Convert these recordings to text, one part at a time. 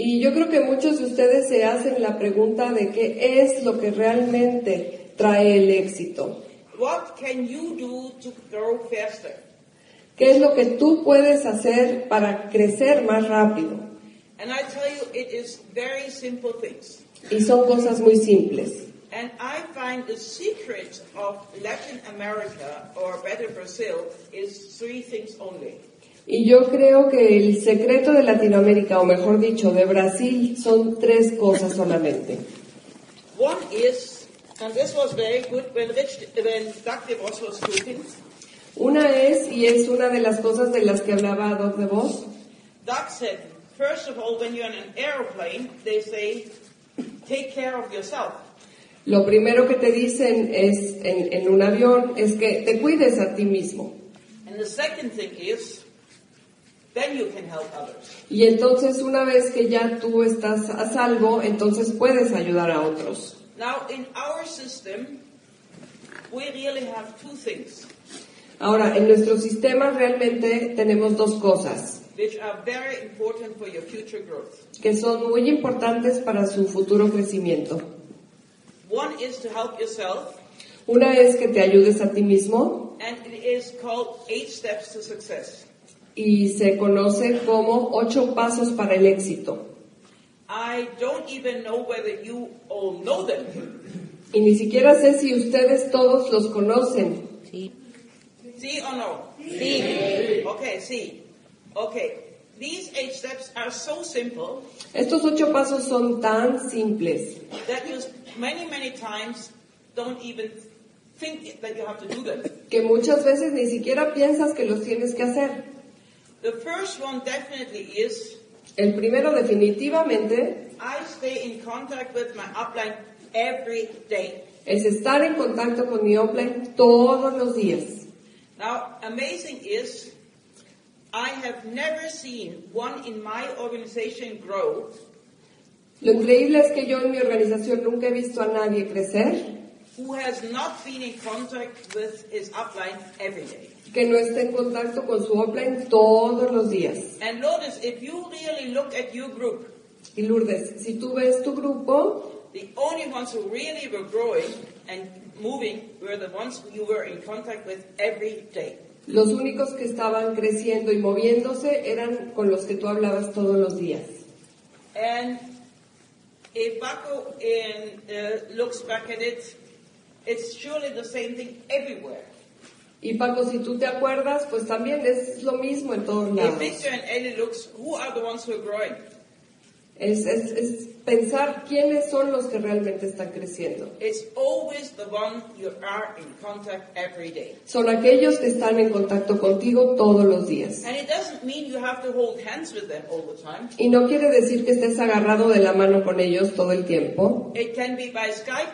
Y yo creo que muchos de ustedes se hacen la pregunta de qué es lo que realmente trae el éxito. What can you do to grow faster? ¿Qué es lo que tú puedes hacer para crecer más rápido? And I tell you, it is very simple things. Y son cosas muy simples. And I find the secret of Latin America, or better Brazil, is three things only. Y yo creo que el secreto de Latinoamérica, o mejor dicho, de Brasil, son tres cosas solamente. One is, and this was very good when Rich, when Doug DeVos was speaking. Una es, y es una de las cosas de las que hablaba Doc de Vos, Doug said, first of all, when you're in an airplane, they say, take care of yourself. lo primero que te dicen es en, en un avión es que te cuides a ti mismo. And the second thing is, then you can help others. Y entonces una vez que ya tú estás a salvo, entonces puedes ayudar a otros. Now, in our system, we really have two things Ahora, en nuestro sistema realmente tenemos dos cosas which are very important for your future growth. que son muy importantes para su futuro crecimiento. One is to help yourself, Una es que te ayudes a ti mismo and it is called Eight Steps to Success. Y se conoce como ocho pasos para el éxito. I don't even know whether you all know them. Y ni siquiera sé si ustedes todos los conocen. See or no? See. Okay, see. Okay. These eight steps are so simple Estos ocho pasos son tan simples that you many, many times don't even think that you have to do them. que muchas veces ni siquiera piensas que los tienes que hacer. The first one definitely is El primero definitivamente I stay in contact with my upline every day. es estar en contacto con mi offline todos los días. Now, amazing is I have never seen one in my organization grow Lo increíble es que yo en mi organización nunca he visto a nadie crecer who has not been in contact with his upline every day. que no esté en contacto con su offline todos los días. And notice, if you really look at your group, Y Lourdes, si tú ves tu grupo, the only ones who really were growing and moving were the ones you were in contact with every day. los únicos que estaban creciendo y moviéndose eran con los que tú hablabas todos los días. And if Baco in, uh, looks back at it, it's surely the same thing everywhere. Y Paco, si tú te acuerdas, pues también es lo mismo en todos If lados. Victor and Ellie looks, who are the ones who are growing? Es, es, es pensar quiénes son los que realmente están creciendo. It's always the one you are in contact every day. Son aquellos que están en contacto contigo todos los días. And it doesn't mean you have to hold hands with them all the time. Y no quiere decir que estés agarrado de la mano con ellos todo el tiempo. It can be by Skype,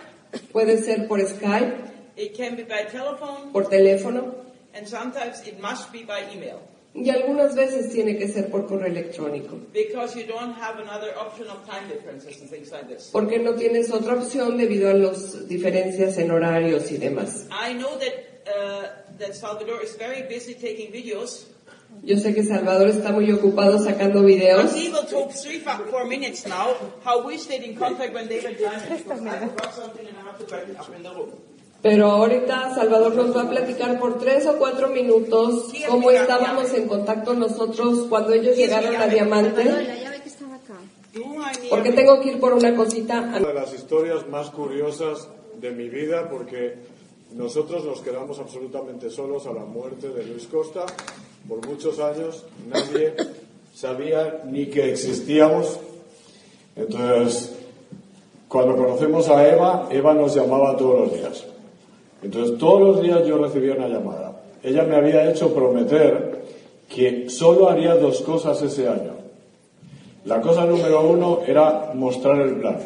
Puede ser por Skype, it can be by telephone, por teléfono and sometimes it must be by email. y algunas veces tiene que ser por correo electrónico. Because you don't have another option of time differences and things like this. Porque no tienes otra opción debido a las diferencias en horarios y demás. I know that, uh, that Salvador is very busy taking videos. Yo sé que Salvador está muy ocupado sacando videos. And he will talk three, four four minutes now how we stayed in contact when they were driving. Because I forgot something and I have to back it up in the room. Pero ahorita Salvador nos va a platicar por tres o cuatro minutos cómo estábamos en contacto nosotros cuando ellos llegaron a Diamante. Porque tengo que ir por una cosita. Una de las historias más curiosas de mi vida porque nosotros nos quedamos absolutamente solos a la muerte de Luis Costa. Por muchos años nadie sabía ni que existíamos. Entonces, cuando conocemos a Eva, Eva nos llamaba todos los días. Entonces, todos los días yo recibía una llamada. Ella me había hecho prometer que solo haría dos cosas ese año. La cosa número uno era mostrar el plan.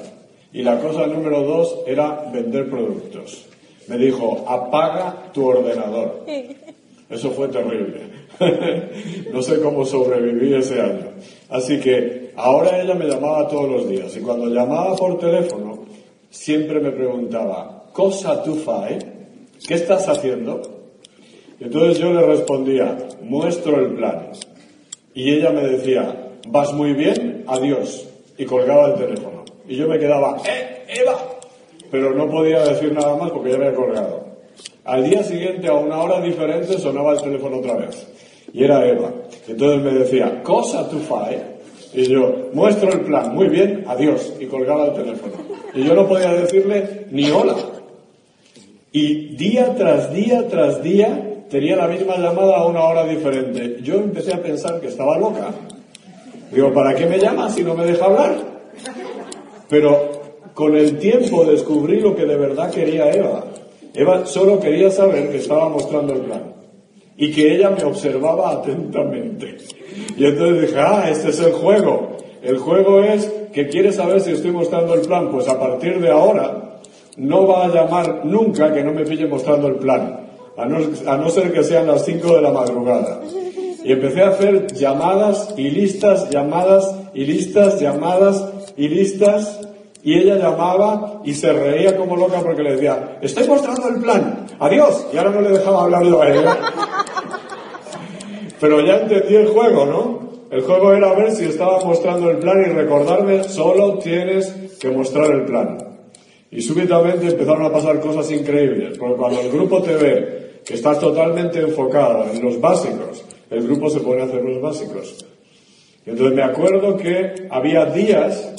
Y la cosa número dos era vender productos. Me dijo, apaga tu ordenador. Eso fue terrible. no sé cómo sobreviví ese año. Así que ahora ella me llamaba todos los días. Y cuando llamaba por teléfono, siempre me preguntaba, ¿cosa tú fai? ¿Qué estás haciendo? Y entonces yo le respondía, muestro el plan. Y ella me decía, vas muy bien, adiós. y colgaba el teléfono. Y yo me quedaba, ¡eh, Eva! Pero no podía decir nada más porque ya había colgado. Al día siguiente, a una hora diferente, sonaba el teléfono otra vez. Y era Eva. Entonces me decía, cosa tu fai. Y yo, muestro el plan, muy bien, adiós. Y colgaba el teléfono. Y yo no podía decirle ni hola. Y día tras día tras día tenía la misma llamada a una hora diferente. Yo empecé a pensar que estaba loca. Digo, ¿para qué me llama si no me deja hablar? Pero con el tiempo descubrí lo que de verdad quería Eva. Eva solo quería saber que estaba mostrando el plan y que ella me observaba atentamente. Y entonces dije, ah, este es el juego. El juego es que quiere saber si estoy mostrando el plan. Pues a partir de ahora no va a llamar nunca que no me pille mostrando el plan, a no, a no ser que sean las 5 de la madrugada. Y empecé a hacer llamadas y listas, llamadas y listas, llamadas y listas. Y ella llamaba y se reía como loca porque le decía, estoy mostrando el plan, adiós. Y ahora no le dejaba hablar yo a ella. Pero ya entendí el juego, ¿no? El juego era ver si estaba mostrando el plan y recordarme, solo tienes que mostrar el plan. Y súbitamente empezaron a pasar cosas increíbles, porque cuando el grupo te ve que estás totalmente enfocado en los básicos, el grupo se pone a hacer los básicos. Entonces me acuerdo que había días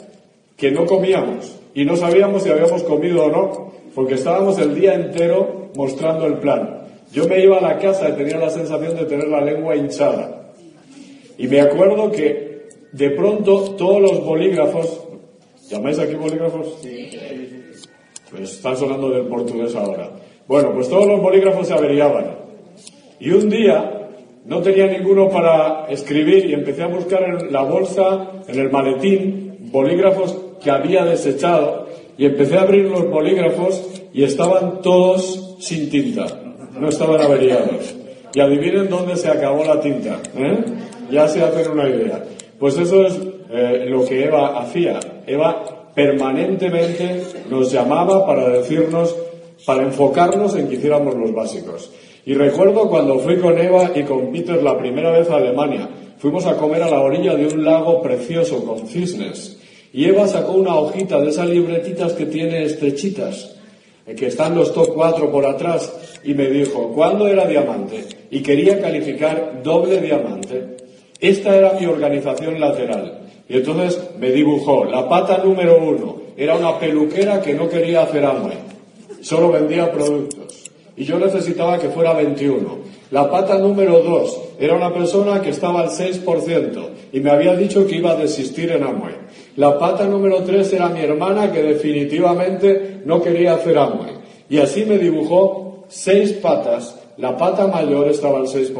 que no comíamos y no sabíamos si habíamos comido o no, porque estábamos el día entero mostrando el plan. Yo me iba a la casa y tenía la sensación de tener la lengua hinchada. Y me acuerdo que de pronto todos los bolígrafos, ¿llamáis aquí bolígrafos? Sí. Pues están sonando del portugués ahora. Bueno, pues todos los bolígrafos se averiaban. Y un día no tenía ninguno para escribir y empecé a buscar en la bolsa, en el maletín, bolígrafos que había desechado y empecé a abrir los bolígrafos y estaban todos sin tinta, no estaban averiados. Y adivinen dónde se acabó la tinta, ¿eh? ya se hacen una idea. Pues eso es eh, lo que Eva hacía. Eva permanentemente nos llamaba para decirnos, para enfocarnos en que hiciéramos los básicos. Y recuerdo cuando fui con Eva y con Peter la primera vez a Alemania, fuimos a comer a la orilla de un lago precioso con cisnes. Y Eva sacó una hojita de esas libretitas que tiene estrechitas, eh, que están los top 4 por atrás, y me dijo, ¿cuándo era diamante? Y quería calificar doble diamante. Esta era mi organización lateral. Y entonces me dibujó, la pata número uno era una peluquera que no quería hacer hambre, solo vendía productos. Y yo necesitaba que fuera 21. La pata número dos era una persona que estaba al 6% y me había dicho que iba a desistir en Amway. La pata número tres era mi hermana que definitivamente no quería hacer Amway. Y así me dibujó seis patas. La pata mayor estaba al 6%.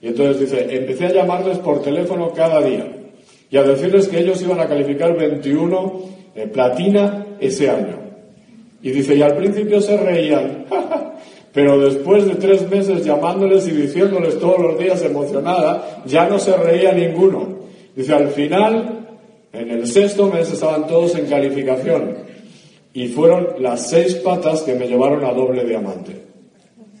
Y entonces dice, empecé a llamarles por teléfono cada día y a decirles que ellos iban a calificar 21 eh, platina ese año. Y dice, y al principio se reían, pero después de tres meses llamándoles y diciéndoles todos los días emocionada, ya no se reía ninguno. Dice, al final, en el sexto mes estaban todos en calificación y fueron las seis patas que me llevaron a doble diamante.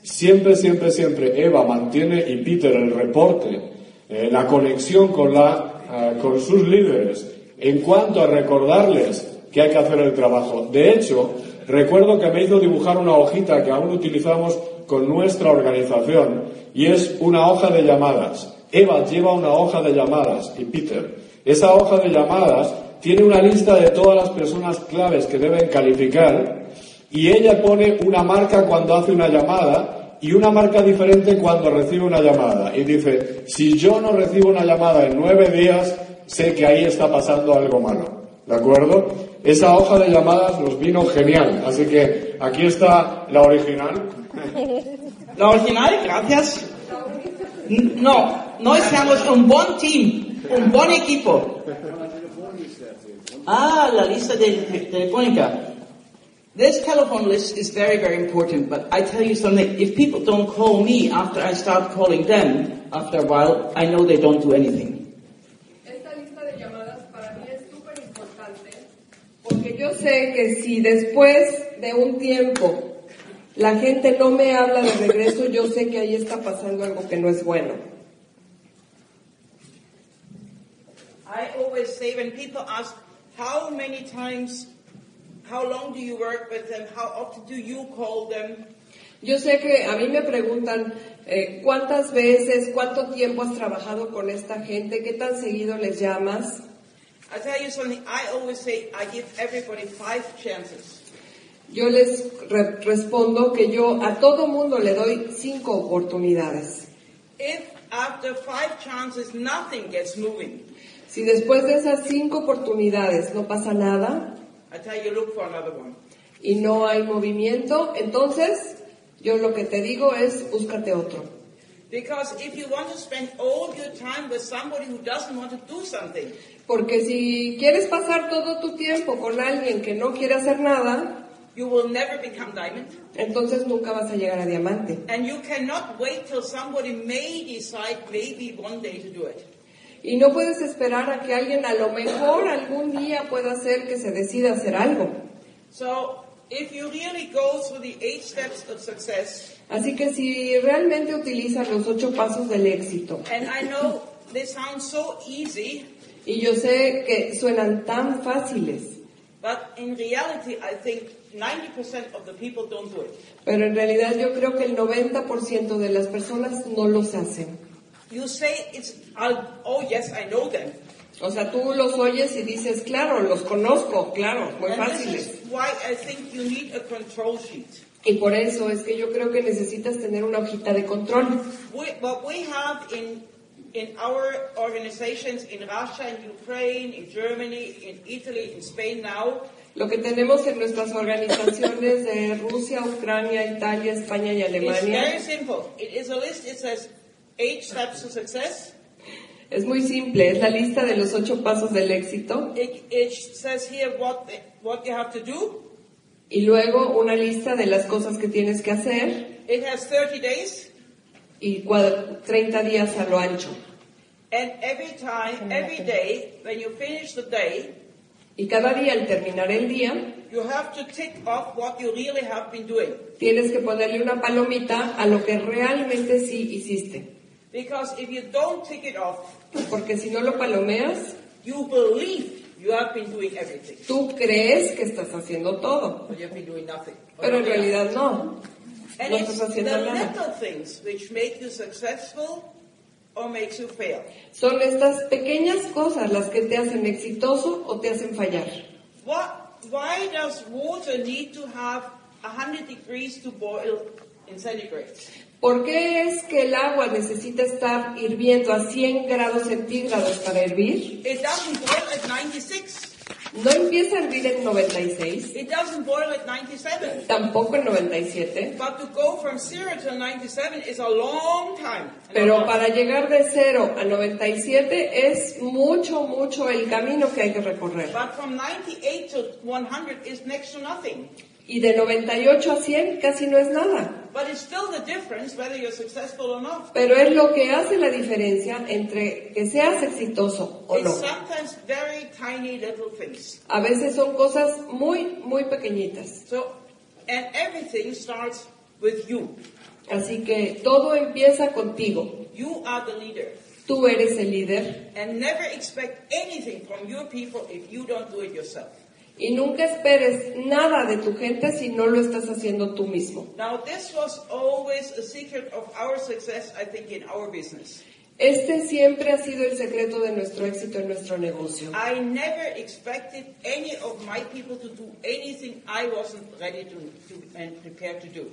Siempre, siempre, siempre Eva mantiene y Peter el reporte, eh, la conexión con, la, eh, con sus líderes en cuanto a recordarles que hay que hacer el trabajo. De hecho, recuerdo que me hizo dibujar una hojita que aún utilizamos con nuestra organización y es una hoja de llamadas. Eva lleva una hoja de llamadas y Peter. Esa hoja de llamadas tiene una lista de todas las personas claves que deben calificar y ella pone una marca cuando hace una llamada y una marca diferente cuando recibe una llamada. Y dice, si yo no recibo una llamada en nueve días, sé que ahí está pasando algo malo. ¿De acuerdo? Esa hoja de llamadas nos vino genial. Así que aquí está la original. La original, gracias. No, no estamos un buen team, un buen equipo. Ah, la lista de, telefónica. This telephone list is very, very important, but I tell you something, if people don't call me after I start calling them, after a while, I know they don't do anything. Porque yo sé que si después de un tiempo la gente no me habla de regreso, yo sé que ahí está pasando algo que no es bueno. I always say when people ask, how many times, how long do you work with them, how often do you call them? Yo sé que a mí me preguntan eh, cuántas veces, cuánto tiempo has trabajado con esta gente, qué tan seguido les llamas. I tell you something, I always say I give everybody five chances. Yo les re- respondo que yo a todo mundo le doy cinco oportunidades. If after five chances nothing gets moving, Si después de esas cinco oportunidades no pasa nada I tell you look for another one. y no hay movimiento, entonces yo lo que te digo es búscate otro. Porque si quieres pasar todo tu tiempo con alguien que no quiere hacer nada, you will never become diamond. entonces nunca vas a llegar a diamante. And you cannot wait till somebody may decide maybe one day to do it. Y no puedes esperar a que alguien a lo mejor algún día pueda hacer que se decida hacer algo. So if you really go through the eight steps of success, Así que si realmente utilizas los ocho pasos del éxito, and I know this sounds so easy, y yo sé que suenan tan fáciles, but in reality I think 90% of the people don't do it. pero en realidad yo creo que el 90% de las personas no los hacen. You say it's, oh yes, I know them. O sea, tú los oyes y dices, claro, los conozco, claro, muy And this fáciles. is why I think you need a control sheet. Y por eso es que yo creo que necesitas tener una hojita de control. We, what we have in, in our organizations in Russia, in Ukraine, in Germany, in Italy, in Spain now, Lo que tenemos en nuestras organizaciones de Rusia, Ucrania, Italia, España y is very Alemania simple. It is a list, it says eight steps to success. es muy simple. Es la lista de los ocho pasos del éxito It, it says here what, the, what you have to do. y luego una lista de las cosas que tienes que hacer It has 30 days. Y cua- 30 días a lo ancho. And every time, every day, when you finish the day, Y cada día al terminar el día you have to tick off what you really have been doing. tienes que ponerle una palomita a lo que realmente sí hiciste. Because if you don't tick it off, Porque si no lo palomeas, you believe you have been doing everything. tú crees que estás haciendo todo. But you've been doing nothing. Pero en realidad no. And it's the little things which make you successful or makes you fail. Son estas pequeñas cosas las que te hacen exitoso o te hacen fallar. What, why does water need to have 100 degrees to boil in centigrade? ¿Por qué es que el agua necesita estar hirviendo a 100 grados centígrados para hervir? It doesn't boil at 96. No empieza a hervir en 96, It doesn't boil at 97. tampoco en 97, But to go from 0 to 97 is a long time. Pero para llegar de 0 a 97 es mucho, mucho el camino que hay que recorrer. But from 98 to 100 is next to nothing. Y de 98 a 100 casi no es nada. But it's still the difference whether you're successful or not. Pero es lo que hace la diferencia entre que seas exitoso o It's no. sometimes very tiny little things. A veces son cosas muy, muy pequeñitas. So, and everything starts with you. Así que todo empieza contigo. Tú eres el líder Y nunca esperes nada de tu gente si no lo estás haciendo tú mismo. Now, this was always a secret of our success, I think, in our business. Este siempre ha sido el secreto de nuestro éxito en nuestro negocio. I never expected any of my people to do anything I wasn't ready to, to and prepared to do.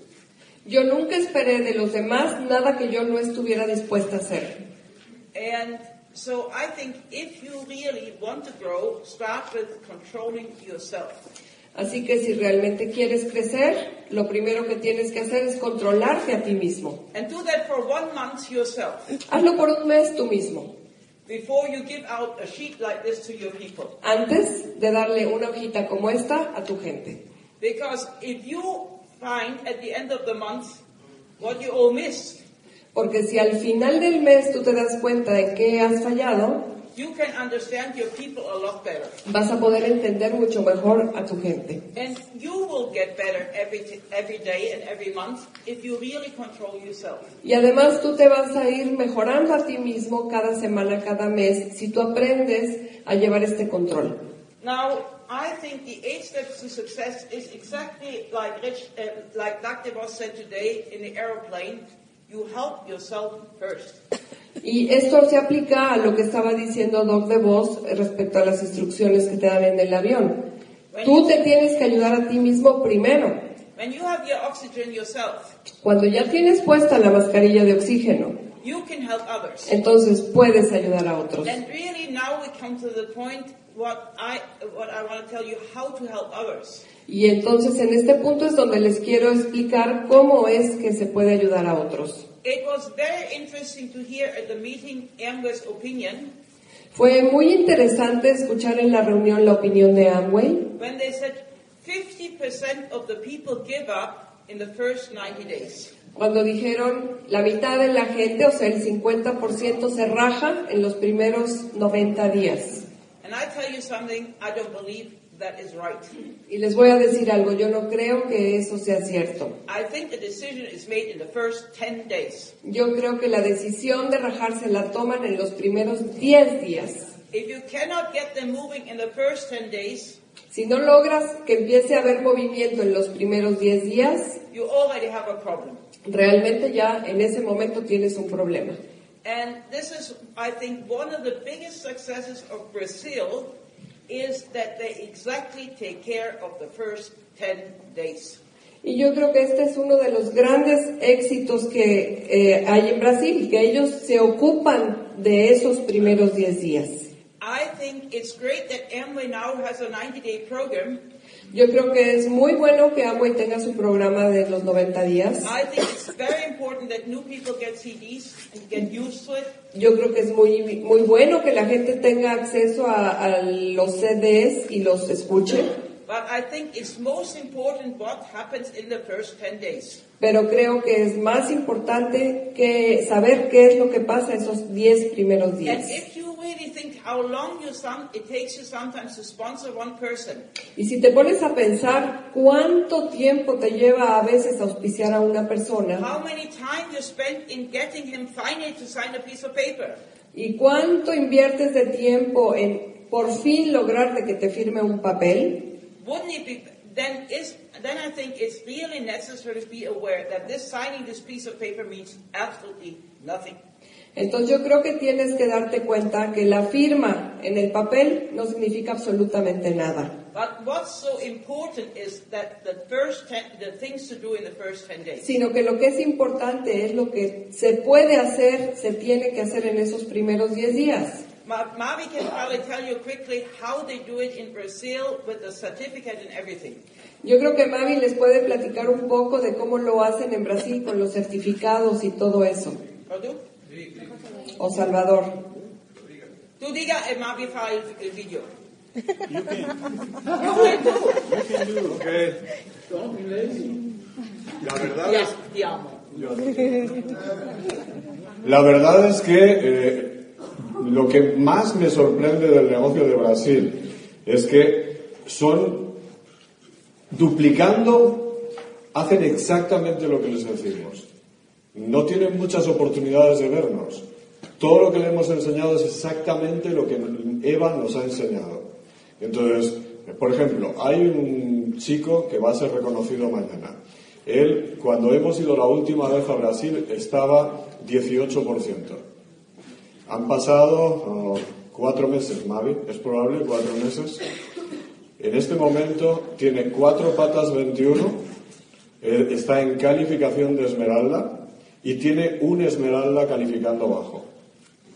Yo nunca esperé de los demás nada que yo no estuviera dispuesta a hacer. And so I think if you really want to grow, start with controlling yourself. Así que si realmente quieres crecer, lo primero que tienes que hacer es controlarte a ti mismo. And do that for one month yourself Hazlo por un mes tú mismo, before you give out a sheet like this to your people. antes de darle una hojita como esta a tu gente. Because if you find at the end of the month what you all missed, Porque si al final del mes tú te das cuenta de que has fallado, you can understand your people a lot better. vas a poder entender mucho mejor a tu gente. And you will get better every, every day and every month if you really control yourself. Y además tú te vas a ir mejorando a ti mismo cada semana, cada mes, si tú aprendes a llevar este control. Now, I think the eight steps to success is exactly like Rich, uh, like Dr. Voss said today in the aeroplane. You help yourself first. Y esto se aplica a lo que estaba diciendo Doc de Vos respecto a las instrucciones que te dan en el avión. Tú te tienes que ayudar a ti mismo primero. When you have your oxygen yourself, Cuando ya tienes puesta la mascarilla de oxígeno, you can help others. entonces puedes ayudar a otros. And really now we come to the point what I, what I want to tell you how to help others. Y entonces en este punto es donde les quiero explicar cómo es que se puede ayudar a otros. It was very interesting to hear at the meeting Amber's opinion Fue muy interesante escuchar en la reunión la opinión de Amway when they said 50% of the people give up in the first 90 days. cuando dijeron la mitad de la gente, o sea, el 50% se raja en los primeros 90 días. And I tell you something, I don't believe that is right. Y les voy a decir algo, yo no creo que eso sea cierto. I think the decision is made in the first 10 days. Yo creo que la decisión de rajarse la toman en los primeros 10 días. If you cannot get them moving in the first 10 days, Si no logras que empiece a haber movimiento en los primeros 10 días, you already have a problem. realmente ya en ese momento tienes un problema. And this is, I think, one of the biggest successes of Brazil is that they exactly take care of the first 10 days. Y yo creo que este es uno de los grandes éxitos que eh, hay en Brasil, que ellos se ocupan de esos primeros 10 días. I think it's great that Amway now has a 90-day program. Yo creo que es muy bueno que Amway tenga su programa de los 90 días. I think it's very important that new people get CDs and get used to it. Yo creo que es muy, muy bueno que la gente tenga acceso a, a los CDs y los escuche, But I think it's most important what happens in the first 10 days. pero creo que es más importante que saber qué es lo que pasa esos 10 primeros días. Really think how long you some, it takes you sometimes to sponsor one person, Y si te pones a pensar cuánto tiempo te lleva a veces auspiciar a una persona how many time you spend in getting him finally to sign a piece of paper, y cuánto inviertes de tiempo en por fin lograr de que te firme un papel, wouldn't it be, then is, then I think it's really necessary to be aware that this signing this piece of paper means absolutely nothing. Entonces yo creo que tienes que darte cuenta que la firma en el papel no significa absolutamente nada. But what's so important is that the first ten, the things to do in the first 10 days. sino que lo que es importante es lo que se puede hacer, se tiene que hacer en esos primeros 10 días. Ma- Mavi can probably tell you quickly how they do it in Brazil with the certificate and everything. Yo creo que Mavi les puede platicar un poco de cómo lo hacen en Brasil con los certificados y todo eso. Pardon? O Salvador. Tu diga e. La verdad Ya, es, ti amo. la verdad es que eh, lo que más me sorprende del negocio de Brasil es que son duplicando, hacen exactamente lo que les decimos. No tienen muchas oportunidades de vernos. Todo lo que le hemos enseñado es exactamente lo que Eva nos ha enseñado. Entonces, por ejemplo, hay un chico que va a ser reconocido mañana. Él, cuando hemos ido la última vez a Brasil, estaba 18%. Han pasado oh, cuatro meses, Mavi, es probable, cuatro meses. En este momento tiene cuatro patas 21, eh, está en calificación de esmeralda y tiene un esmeralda calificando abajo,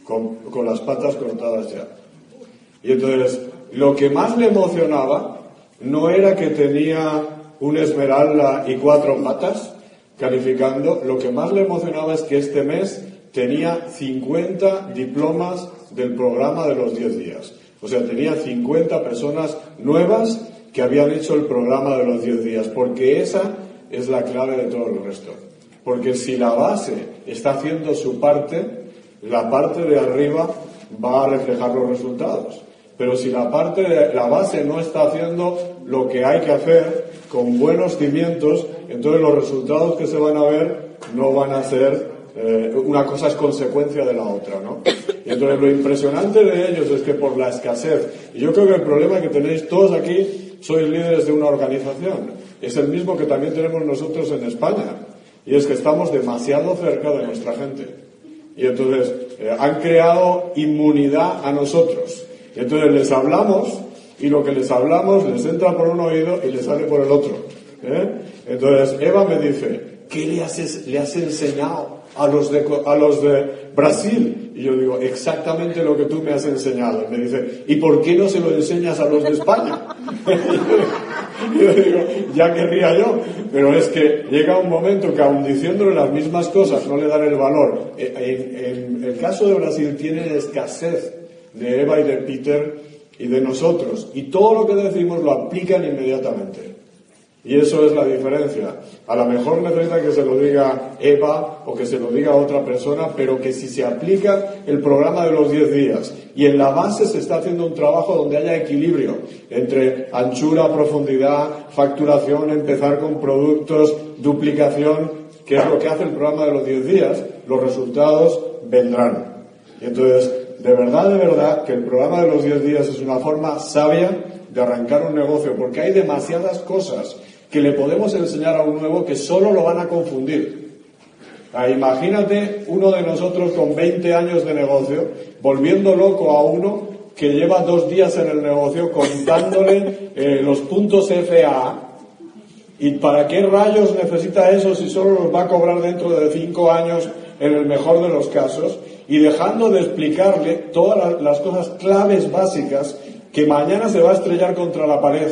con, con las patas cortadas ya. Y entonces, lo que más le emocionaba no era que tenía un esmeralda y cuatro patas calificando, lo que más le emocionaba es que este mes tenía 50 diplomas del programa de los 10 días. O sea, tenía 50 personas nuevas que habían hecho el programa de los 10 días, porque esa es la clave de todo el resto. Porque si la base está haciendo su parte, la parte de arriba va a reflejar los resultados. Pero si la parte la base no está haciendo lo que hay que hacer con buenos cimientos, entonces los resultados que se van a ver no van a ser eh, una cosa es consecuencia de la otra, ¿no? Y entonces lo impresionante de ellos es que por la escasez, y yo creo que el problema que tenéis todos aquí, sois líderes de una organización, es el mismo que también tenemos nosotros en España, y es que estamos demasiado cerca de nuestra gente. Y entonces eh, han creado inmunidad a nosotros. Y entonces les hablamos y lo que les hablamos les entra por un oído y les sale por el otro. ¿eh? Entonces Eva me dice, ¿qué le has, le has enseñado a los, de, a los de Brasil? Y yo digo, exactamente lo que tú me has enseñado. Y me dice, ¿y por qué no se lo enseñas a los de España? yo digo, ya querría yo. Pero es que llega un momento que aun diciéndole las mismas cosas no le dan el valor. En, en el caso de Brasil tiene escasez de Eva y de Peter y de nosotros. Y todo lo que decimos lo aplican inmediatamente. Y eso es la diferencia. A lo mejor necesita que se lo diga Eva o que se lo diga otra persona, pero que si se aplica el programa de los 10 días y en la base se está haciendo un trabajo donde haya equilibrio entre anchura, profundidad, facturación, empezar con productos, duplicación, que es lo que hace el programa de los 10 días, los resultados vendrán. Y entonces, de verdad, de verdad, que el programa de los 10 días es una forma sabia de arrancar un negocio, porque hay demasiadas cosas que le podemos enseñar a un nuevo que solo lo van a confundir. Ah, imagínate uno de nosotros con 20 años de negocio volviendo loco a uno que lleva dos días en el negocio contándole eh, los puntos FA. ¿Y para qué rayos necesita eso si solo los va a cobrar dentro de cinco años en el mejor de los casos? Y dejando de explicarle todas las cosas claves básicas que mañana se va a estrellar contra la pared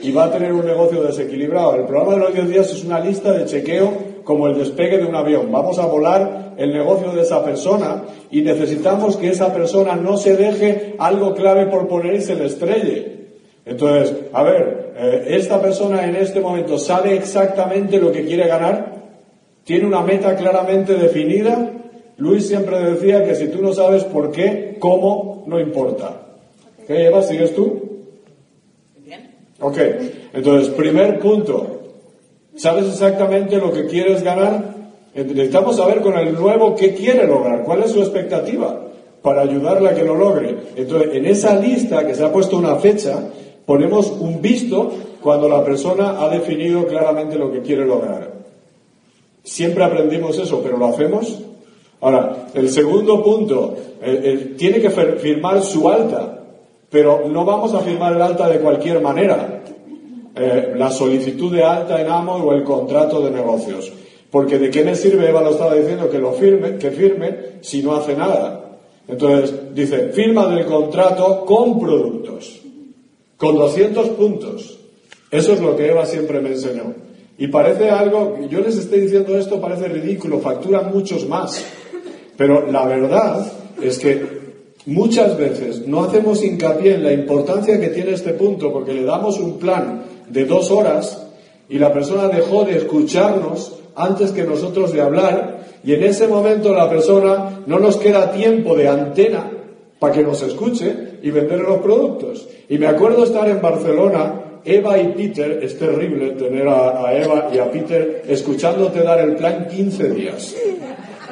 y va a tener un negocio desequilibrado. El programa de los 10 días es una lista de chequeo como el despegue de un avión. Vamos a volar el negocio de esa persona y necesitamos que esa persona no se deje algo clave por poner y se le estrelle. Entonces, a ver, eh, esta persona en este momento sabe exactamente lo que quiere ganar, tiene una meta claramente definida. Luis siempre decía que si tú no sabes por qué, cómo, no importa. ¿Qué Eva? ¿Sigues tú? Ok, entonces, primer punto. ¿Sabes exactamente lo que quieres ganar? Necesitamos saber con el nuevo qué quiere lograr, cuál es su expectativa para ayudarle a que lo logre. Entonces, en esa lista que se ha puesto una fecha, ponemos un visto cuando la persona ha definido claramente lo que quiere lograr. Siempre aprendimos eso, pero ¿lo hacemos? Ahora, el segundo punto, eh, eh, tiene que firmar su alta. Pero no vamos a firmar el alta de cualquier manera. Eh, la solicitud de alta en amo o el contrato de negocios. Porque de qué me sirve, Eva lo estaba diciendo, que lo firme, que firme si no hace nada. Entonces, dice, firma del contrato con productos, con 200 puntos. Eso es lo que Eva siempre me enseñó. Y parece algo, yo les estoy diciendo esto, parece ridículo, facturan muchos más. Pero la verdad es que Muchas veces no hacemos hincapié en la importancia que tiene este punto porque le damos un plan de dos horas y la persona dejó de escucharnos antes que nosotros de hablar y en ese momento la persona no nos queda tiempo de antena para que nos escuche y vender los productos. Y me acuerdo estar en Barcelona, Eva y Peter, es terrible tener a, Eva y a Peter escuchándote dar el plan 15 días.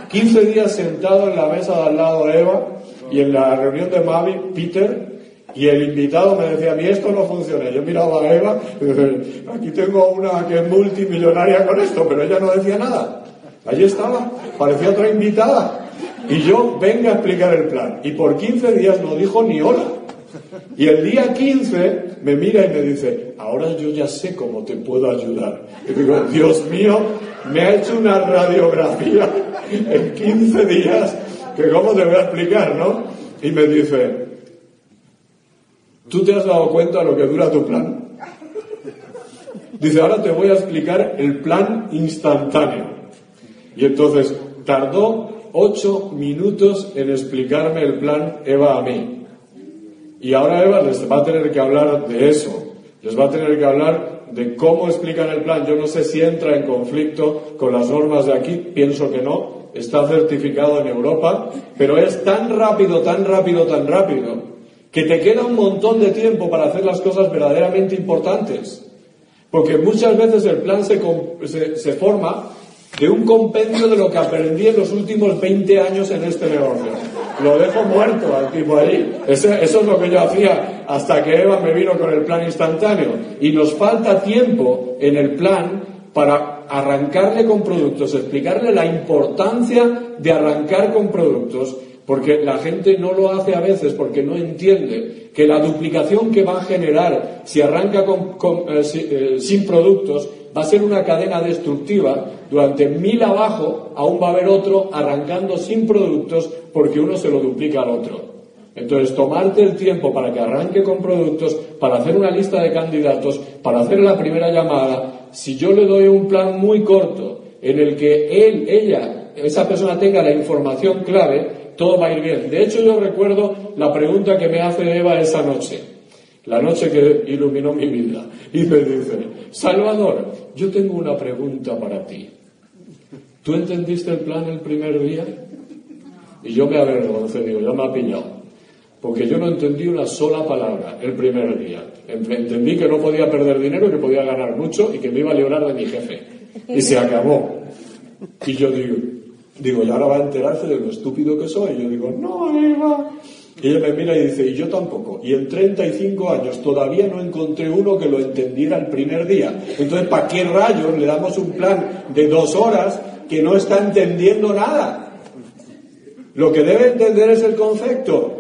15 días sentado en la mesa de al lado de Eva y en la reunión de Mavi, Peter, y el invitado me decía, a mí esto no funciona. Yo miraba a Eva y decía, aquí tengo una que es multimillonaria con esto, pero ella no decía nada. Allí estaba, parecía otra invitada. Y yo venga a explicar el plan. Y por 15 días no dijo ni hola. Y el día 15 me mira y me dice, ahora yo ya sé cómo te puedo ayudar. Y digo, Dios mío, me ha hecho una radiografía en 15 días que cómo te voy a explicar, ¿no? Y me dice, ¿tú te has dado cuenta de lo que dura tu plan? Dice, ahora te voy a explicar el plan instantáneo. Y entonces tardó ocho minutos en explicarme el plan Eva a mí. Y ahora Eva les va a tener que hablar de eso. Les va a tener que hablar de cómo explican el plan. Yo no sé si entra en conflicto con las normas de aquí, pienso que no, está certificado en Europa, pero es tan rápido, tan rápido, tan rápido, que te queda un montón de tiempo para hacer las cosas verdaderamente importantes. Porque muchas veces el plan se, se, forma de un compendio de lo que aprendí en los últimos 20 años en este negocio. Lo dejo muerto al tipo ahí. eso es lo que yo hacía hasta que Eva me vino con el plan instantáneo. Y nos falta tiempo en el plan para arrancarle con productos, explicarle la importancia de arrancar con productos, porque la gente no lo hace a veces porque no entiende que la duplicación que va a generar si arranca eh, eh, sin productos va a ser una cadena destructiva. Durante mil abajo aún va a haber otro arrancando sin productos porque uno se lo duplica al otro. Entonces, tomarte el tiempo para que arranque con productos, para hacer una lista de candidatos, para hacer la primera llamada, si yo le doy un plan muy corto en el que él, ella, esa persona tenga la información clave, todo va a ir bien. De hecho, yo recuerdo la pregunta que me hace Eva esa noche, la noche que iluminó mi vida, y me dice, Salvador, yo tengo una pregunta para ti. ¿Tú entendiste el plan el primer día? Y yo me avergoncé, digo, ya me ha pillado. Porque yo no entendí una sola palabra el primer día. Entendí que no podía perder dinero, que podía ganar mucho y que me iba a librar de mi jefe. Y se acabó. Y yo digo, digo, y ahora va a enterarse de lo estúpido que soy. Y yo digo, no, Eva. Y ella me mira y dice, y yo tampoco. Y en 35 años todavía no encontré uno que lo entendiera el primer día. Entonces, ¿para qué rayos le damos un plan de dos horas que no está entendiendo nada? Lo que debe entender es el concepto.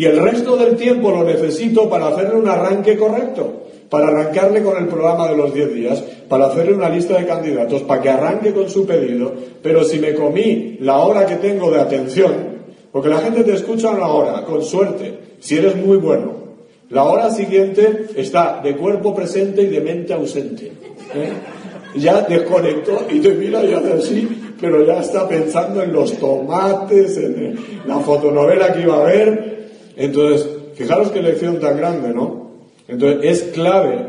Y el resto del tiempo lo necesito para hacerle un arranque correcto, para arrancarle con el programa de los 10 días, para hacerle una lista de candidatos, para que arranque con su pedido. Pero si me comí la hora que tengo de atención, porque la gente te escucha una hora, con suerte, si eres muy bueno. La hora siguiente está de cuerpo presente y de mente ausente. ¿eh? Ya desconectó y te mira y hace así, pero ya está pensando en los tomates, en la fotonovela que iba a ver, entonces, fijaros qué lección tan grande, ¿no? Entonces, es clave,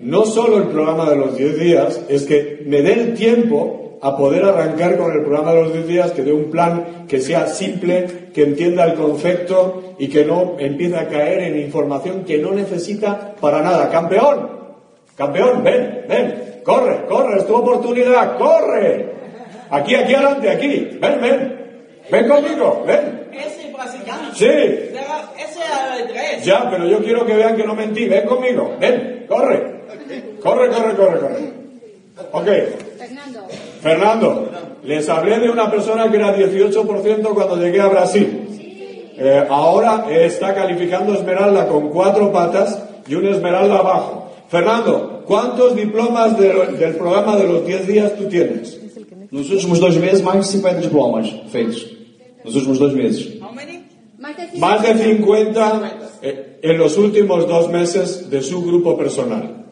no solo el programa de los 10 días, es que me dé el tiempo a poder arrancar con el programa de los 10 días, que dé un plan que sea simple, que entienda el concepto y que no empiece a caer en información que no necesita para nada. ¡Campeón! ¡Campeón! ¡Ven! ¡Ven! ¡Corre! ¡Corre! ¡Es tu oportunidad! ¡Corre! Aquí, aquí adelante, aquí. ¡Ven, ven! ¡Ven conmigo! ¡Ven! Sí. Ya, pero yo quiero que vean que no mentí. Ven conmigo. Ven, corre. Corre, corre, corre, corre. Ok. Fernando. Fernando. Les hablé de una persona que era 18% cuando llegué a Brasil. Eh, ahora está calificando Esmeralda con cuatro patas y una Esmeralda abajo. Fernando, ¿cuántos diplomas del programa de los 10 días tú tienes? Nos últimos dos meses, más de 50 diplomas feitos. Nos últimos dos meses. Más de 50 eh, en los últimos dos meses de su grupo personal.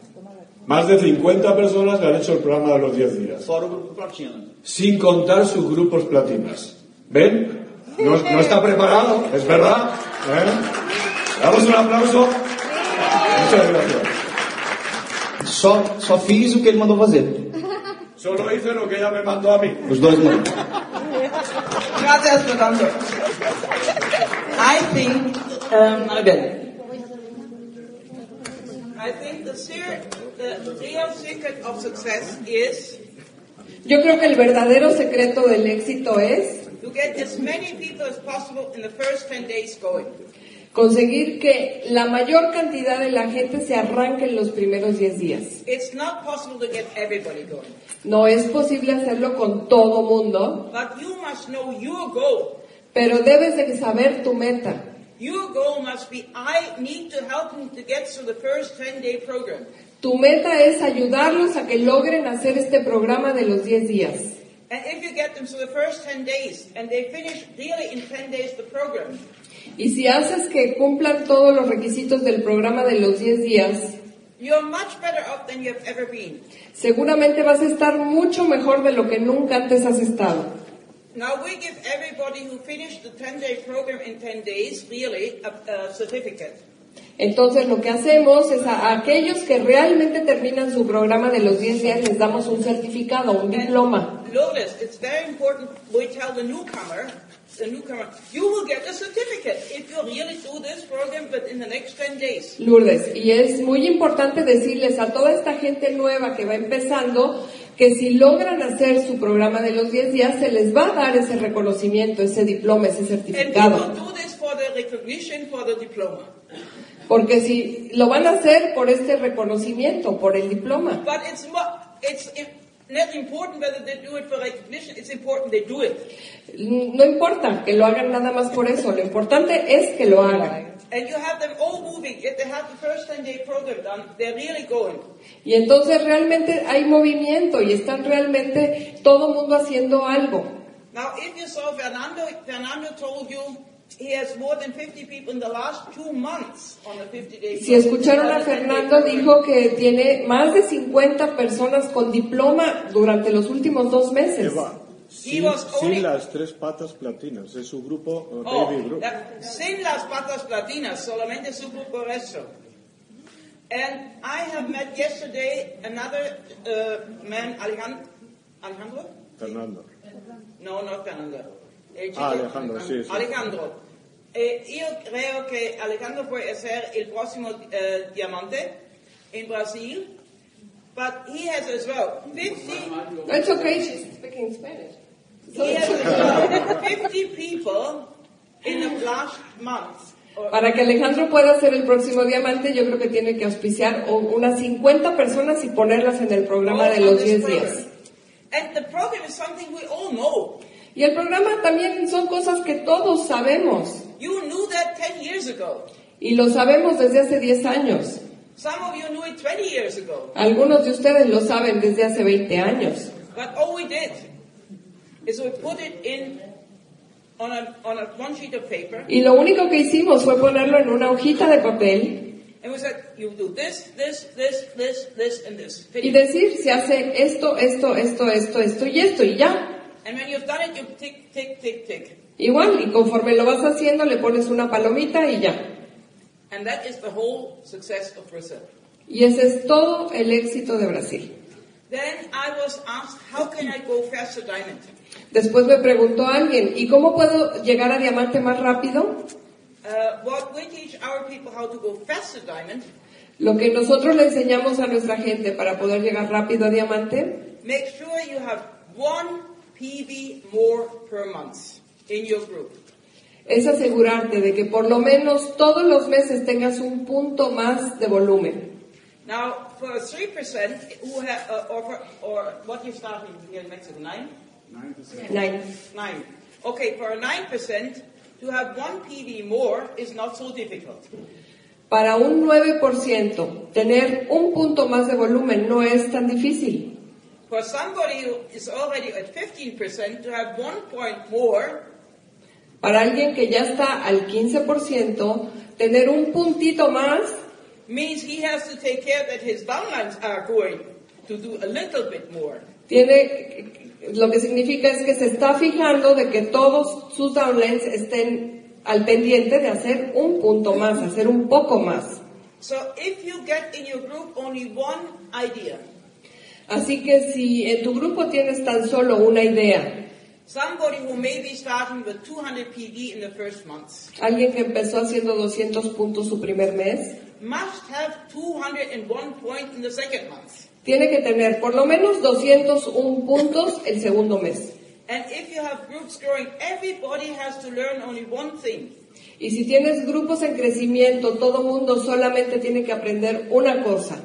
Más de 50 personas le han hecho el programa de los 10 días. Sin contar sus grupos platinas. ¿Ven? No, está preparado, es verdad. ¿Eh? Damos un aplauso. Muchas gracias. Só, só fiz o que ele mandou fazer. Solo hice lo que ella me mandó a mí. Os dois Gracias, Fernando. I think, um, I think the, the real secret of success is Yo creo que el verdadero secreto del éxito es to get as many people as possible in the first 10 days going. Conseguir que la mayor cantidad de la gente se arranque en los primeros 10 días. It's not possible to get everybody going. No es posible hacerlo con todo mundo. But you must know your goal. Pero debes de saber tu meta. Your goal must be, I need to help them to get through the first 10-day program. Tu meta es ayudarlos a que logren hacer este programa de los 10 días. And if you get them through the first 10 days and they finish really in 10 days the program, y si haces que cumplan todos los requisitos del programa de los 10 días, you're much better off than you've ever been. seguramente vas a estar mucho mejor de lo que nunca antes has estado. Now we give everybody who finished the 10-day program in 10 days really a, a certificate. Entonces lo que hacemos es a aquellos que realmente terminan su programa de los 10 días les damos un certificado, un diploma. Lourdes, it's very important we tell the newcomer, the newcomer, you will get a certificate if you really do this program within the next 10 days. Lourdes, y es muy importante decirles a toda esta gente nueva que va empezando que si logran hacer su programa de los 10 días, se les va a dar ese reconocimiento, ese diploma, ese And certificado. people do this for the recognition, for the diploma. Porque si lo van a hacer por este reconocimiento, por el diploma. But it's, not important whether they do it for recognition, it's important they do it. No importa que lo hagan nada más por eso, lo importante es que lo hagan. And you have them all moving. If they have the first 10 day program done, they're really going. Y entonces realmente hay movimiento y están realmente todo mundo haciendo algo. Now, if you saw Fernando, Fernando told you he has more than 50 people in the last two months on the 50 day Si escucharon a Fernando, dijo que tiene más de 50 personas con diploma durante los últimos dos meses. Eva, sin, sin las tres patas platinas, es su grupo uh, Oh, Baby Group. that- sin las patas platinas, solamente su grupo resto. And I have met yesterday another uh, man, Alejandro. Alejandro? Fernando. No, no Fernando. Ah, Alejandro, sí, sí. Alejandro. Eh, yo creo que Alejandro puede ser el próximo eh, diamante en Brasil. But he has as well 50, It's okay, she's speaking Spanish. he has as well 50 people in the last month. Para que Alejandro pueda ser el próximo diamante, yo creo que tiene que auspiciar unas 50 personas y ponerlas en el programa de los on this 10 días. program. And the program is something we all know. Y el programa también son cosas que todos sabemos. You knew that 10 years ago. Y lo sabemos desde hace 10 años. Some of you knew it 20 years ago. Algunos de ustedes lo saben desde hace 20 años. But all we did is we put it in on a, on a one sheet of paper, Y lo único que hicimos fue ponerlo en una hojita de papel and we said, you do this, this, this, this, this, and this. y decir, se hace esto, esto, esto, esto, esto y esto y ya. And when you've done it, you tick, tick, tick, tick. Igual, y conforme lo vas haciendo, le pones una palomita y ya. And that is the whole success of Brazil. Y ese es todo el éxito de Brasil. Then I was asked, how can I go faster diamond? Después me preguntó alguien, ¿y cómo puedo llegar a diamante más rápido? Uh, what we teach our people how to go faster diamond, Lo que nosotros le enseñamos a nuestra gente para poder llegar rápido a diamante, make sure you have one PV more per month in your group. es asegurarte de que por lo menos todos los meses tengas un punto más de volumen. Now, for a 3% who have, uh, or, for, or what you starting here in Mexico, 9? Nine. 9. Okay, for a 9%, to have one PV more is not so difficult. Para un 9%, tener un punto más de volumen no es tan difícil. For somebody who is already at 15%, to have one point more Para alguien que ya está al 15%, tener un puntito más means he has to take care that his downlines are going to do a little bit more. tiene, lo que significa es que se está fijando de que todos sus downlines estén al pendiente de hacer un punto más, hacer un poco más. So if you get in your group only one idea, Así que si en tu grupo tienes tan solo una idea, somebody who may be starting with 200 PV in the first month alguien que empezó haciendo 200 puntos su primer mes, must have 201 point in the second month. tiene que tener por lo menos 201 puntos el segundo mes. And if you have groups growing, everybody has to learn only one thing. Y si tienes grupos en crecimiento, todo mundo solamente tiene que aprender una cosa,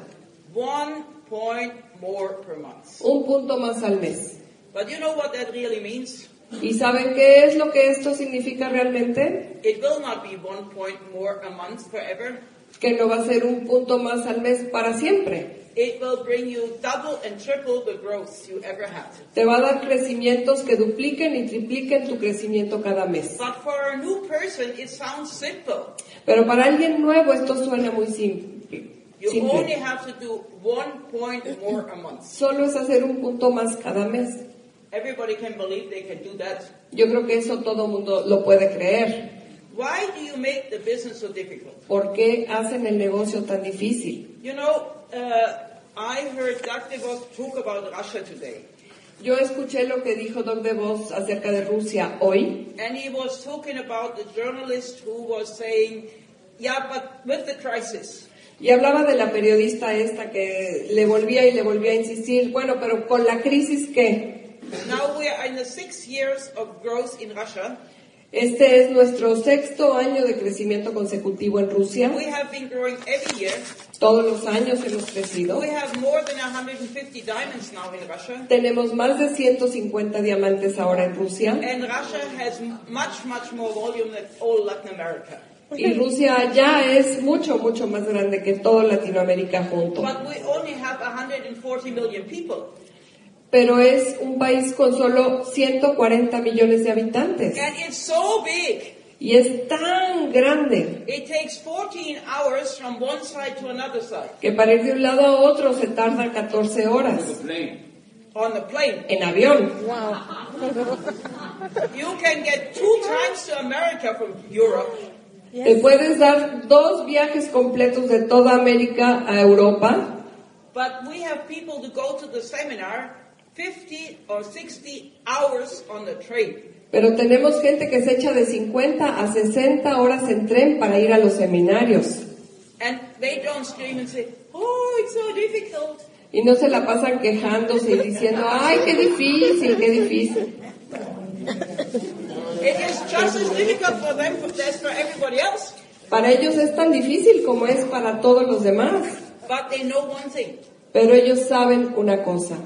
One point more per month. un punto más al mes. But you know what that really means? ¿Y saben qué es lo que esto significa realmente? It will not be one point more a month forever. Que no va a ser un punto más al mes para siempre. It will bring you double and triple the growth you ever had. Te va a dar crecimientos que dupliquen y tripliquen tu crecimiento cada mes. But for a new person, it sounds simple. Pero para alguien nuevo esto suena muy simple. You simple. only have to do one point more a month. Solo es hacer un punto más cada mes. Everybody can believe they can do that. Yo creo que eso todo mundo lo puede creer. Why do you make the business so difficult? ¿Por qué hacen el negocio tan difícil? You know, uh, I heard Dr. Vos talk about Russia today. Yo escuché lo que dijo Doc DeVos acerca de Rusia hoy And he was talking about the journalist who was saying, yeah, but with the crisis. y hablaba de la periodista esta que le volvía y le volvía a insistir, bueno, pero con la crisis que Now we are in the six years of growth in Russia. este es nuestro sexto año de crecimiento consecutivo en Rusia. We have been growing every year. Todos los años hemos crecido. We have more than 150 diamonds now in Russia. Tenemos más de 150 diamantes ahora en Rusia And Russia has much, much more volume than all Latin America. y Rusia ya es mucho, mucho más grande que toda Latinoamérica junto. But we only have 140 million people. Pero es un país con solo 140 millones de habitantes And it's so big. y es tan grande It takes 14 hours from one side to another side que para ir de un lado a otro se tarda 14 horas on the plane. en avión. You can get two times to America from Europe. Te puedes dar dos viajes completos de toda América a Europa, But we have people to go to the seminar 50 or 60 hours on the train. pero tenemos gente que se echa de 50 a 60 horas en tren para ir a los seminarios And they don't scream and say, oh, it's so difficult. y no se la pasan quejándose y diciendo, ay, qué difícil, qué difícil. It is just as difficult for them as for everybody else. Para ellos es tan difícil como es para todos los demás, But they know one thing. pero ellos saben una cosa.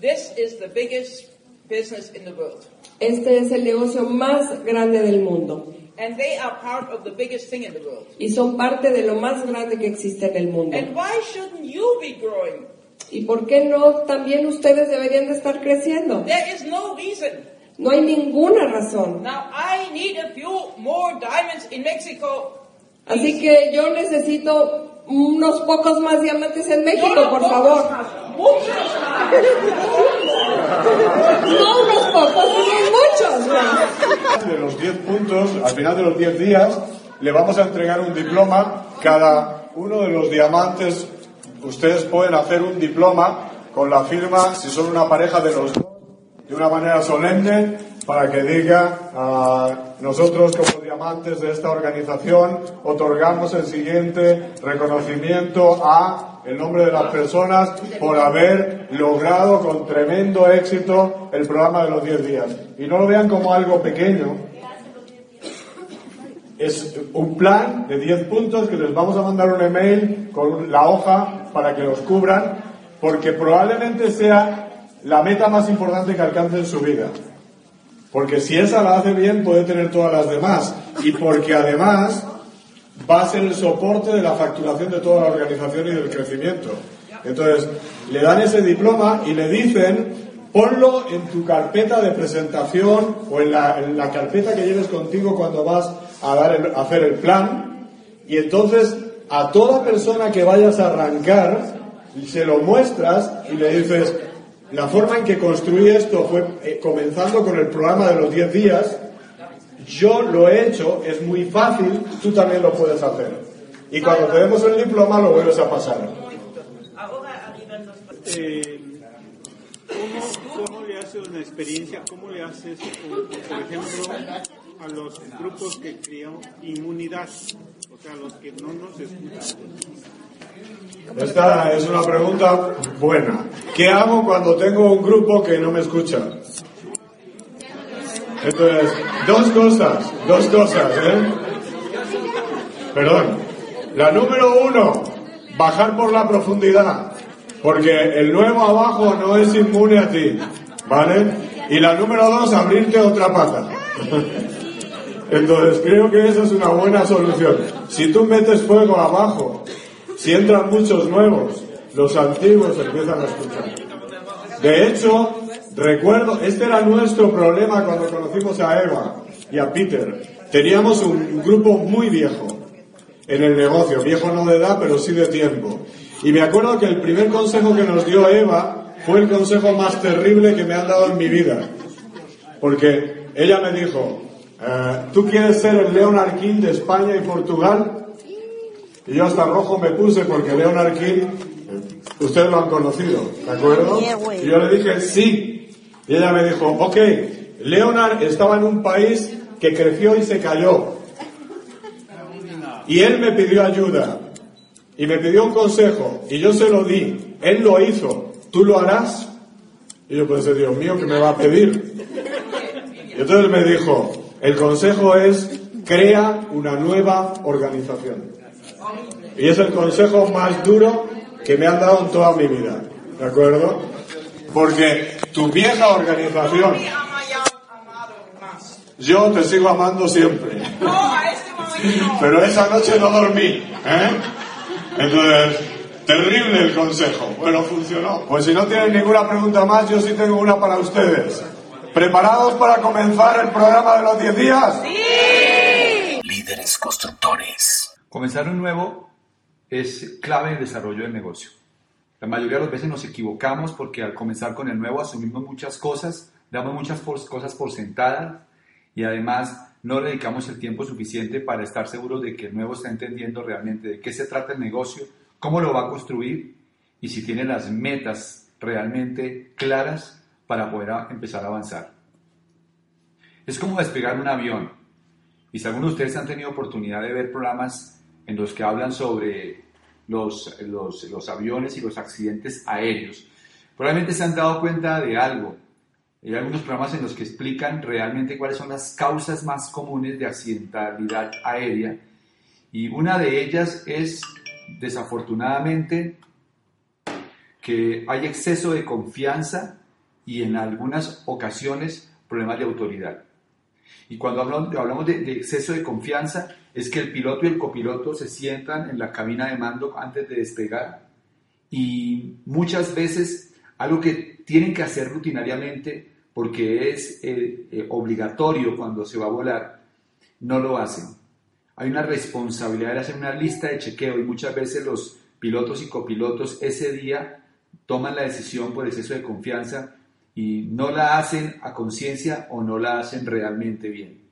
This is the biggest business in the world. Este es el negocio más grande del mundo And they are part of the biggest thing in the world. y son parte de lo más grande que existe en el mundo. And why shouldn't you be growing? ¿Y por qué no también ustedes deberían de estar creciendo? There is no reason. No hay ninguna razón. Now, I need a few more diamonds in Mexico. Así que yo necesito unos pocos más diamantes en México, No, no, por favor. más, Muchos más. No unos pocos, sino muchos más. De los 10 puntos, al final de los 10 días, le vamos a entregar un diploma. Cada uno de los diamantes, ustedes pueden hacer un diploma con la firma, si son una pareja de los dos, de una manera solemne, para que diga, ah, nosotros como diamantes de esta organización otorgamos el siguiente reconocimiento a el nombre de las personas por haber logrado con tremendo éxito el programa de los 10 días. Y no lo vean como algo pequeño, es un plan de 10 puntos que les vamos a mandar un email con la hoja para que los cubran, porque probablemente sea la meta más importante que alcance en su vida. Porque si esa la hace bien, puede tener todas las demás. Y porque además va a ser el soporte de la facturación de toda la organización y del crecimiento. Entonces, le dan ese diploma y le dicen, ponlo en tu carpeta de presentación o en la, carpeta que lleves contigo cuando vas a, dar el- a hacer el plan. Y entonces, a toda persona que vayas a arrancar, se lo muestras y le dices, la forma en que construí esto fue eh, comenzando con el programa de los 10 días, yo lo he hecho, es muy fácil, tú también lo puedes hacer. Y cuando te demos el diploma lo vuelves a pasar. Eh, ¿cómo, ¿Cómo le haces una experiencia? ¿Cómo le haces, por ejemplo, a los grupos que crean inmunidad? O sea, los que no nos escuchan. Esta es una pregunta buena. ¿Qué hago cuando tengo un grupo que no me escucha? Entonces, dos cosas, dos cosas, ¿eh? Perdón. La número uno, bajar por la profundidad, porque el nuevo abajo no es inmune a ti, ¿vale? Y la número dos, abrirte otra pata. Entonces creo que esa es una buena solución. Si tú metes fuego abajo, si entran muchos nuevos, los antiguos empiezan a escuchar. De hecho, recuerdo, este era nuestro problema cuando conocimos a Eva y a Peter. Teníamos un grupo muy viejo en el negocio, viejo no de edad, pero sí de tiempo. Y me acuerdo que el primer consejo que nos dio Eva fue el consejo más terrible que me han dado en mi vida. Porque ella me dijo, eh, ¿tú quieres ser el Leonard King de España y Portugal? Y yo hasta rojo me puse porque Leonard King, eh, ustedes lo han conocido, ¿de acuerdo? Y yo le dije, sí. Y ella me dijo, ok, Leonard estaba en un país que creció y se cayó. Y él me pidió ayuda. Y me pidió un consejo. Y yo se lo di. Él lo hizo. ¿Tú lo harás? Y yo pensé, Dios mío, ¿qué me va a pedir? Y entonces me dijo, el consejo es, crea una nueva organización. Y es el consejo más duro que me han dado en toda mi vida. ¿De acuerdo? Porque tu vieja organización, yo te sigo amando siempre. Pero esa noche no dormí. ¿eh? Entonces, terrible el consejo. Bueno, funcionó. Pues si no tienen ninguna pregunta más, yo sí tengo una para ustedes. ¿Preparados para comenzar el programa de los 10 días? Líderes constructores. Comenzar un nuevo es clave en el desarrollo del negocio. La mayoría de las veces nos equivocamos porque al comenzar con el nuevo asumimos muchas cosas, damos muchas cosas por sentadas y además no dedicamos el tiempo suficiente para estar seguros de que el nuevo está entendiendo realmente de qué se trata el negocio, cómo lo va a construir y si tiene las metas realmente claras para poder empezar a avanzar. Es como despegar un avión. Y si algunos de ustedes han tenido oportunidad de ver programas en los que hablan sobre los, aviones y los accidentes aéreos, probablemente se han dado cuenta de algo. Hay algunos programas en los que explican realmente cuáles son las causas más comunes de accidentalidad aérea y una de ellas es, desafortunadamente, que hay exceso de confianza y en algunas ocasiones problemas de autoridad. Y cuando hablamos, de exceso de confianza, es que el piloto y el copiloto se sientan en la cabina de mando antes de despegar y muchas veces algo que tienen que hacer rutinariamente porque es eh, eh, obligatorio cuando se va a volar, no lo hacen. Hay una responsabilidad de hacer una lista de chequeo y muchas veces los pilotos y copilotos ese día toman la decisión por exceso de confianza y no la hacen a conciencia o no la hacen realmente bien.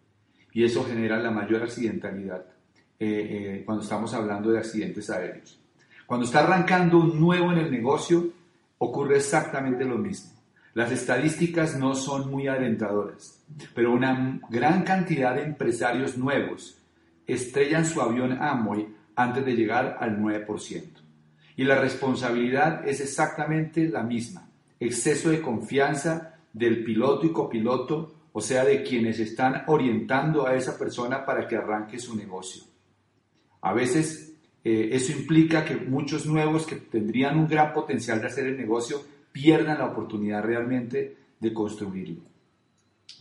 Y eso genera la mayor accidentalidad eh, eh, cuando estamos hablando de accidentes aéreos. Cuando está arrancando un nuevo en el negocio, ocurre exactamente lo mismo. Las estadísticas no son muy alentadoras, pero una gran cantidad de empresarios nuevos estrellan su avión Amway antes de llegar al 9%. Y la responsabilidad es exactamente la misma. Exceso de confianza del piloto y copiloto, o sea, de quienes están orientando a esa persona para que arranque su negocio. A veces eh, eso implica que muchos nuevos que tendrían un gran potencial de hacer el negocio pierdan la oportunidad realmente de construirlo.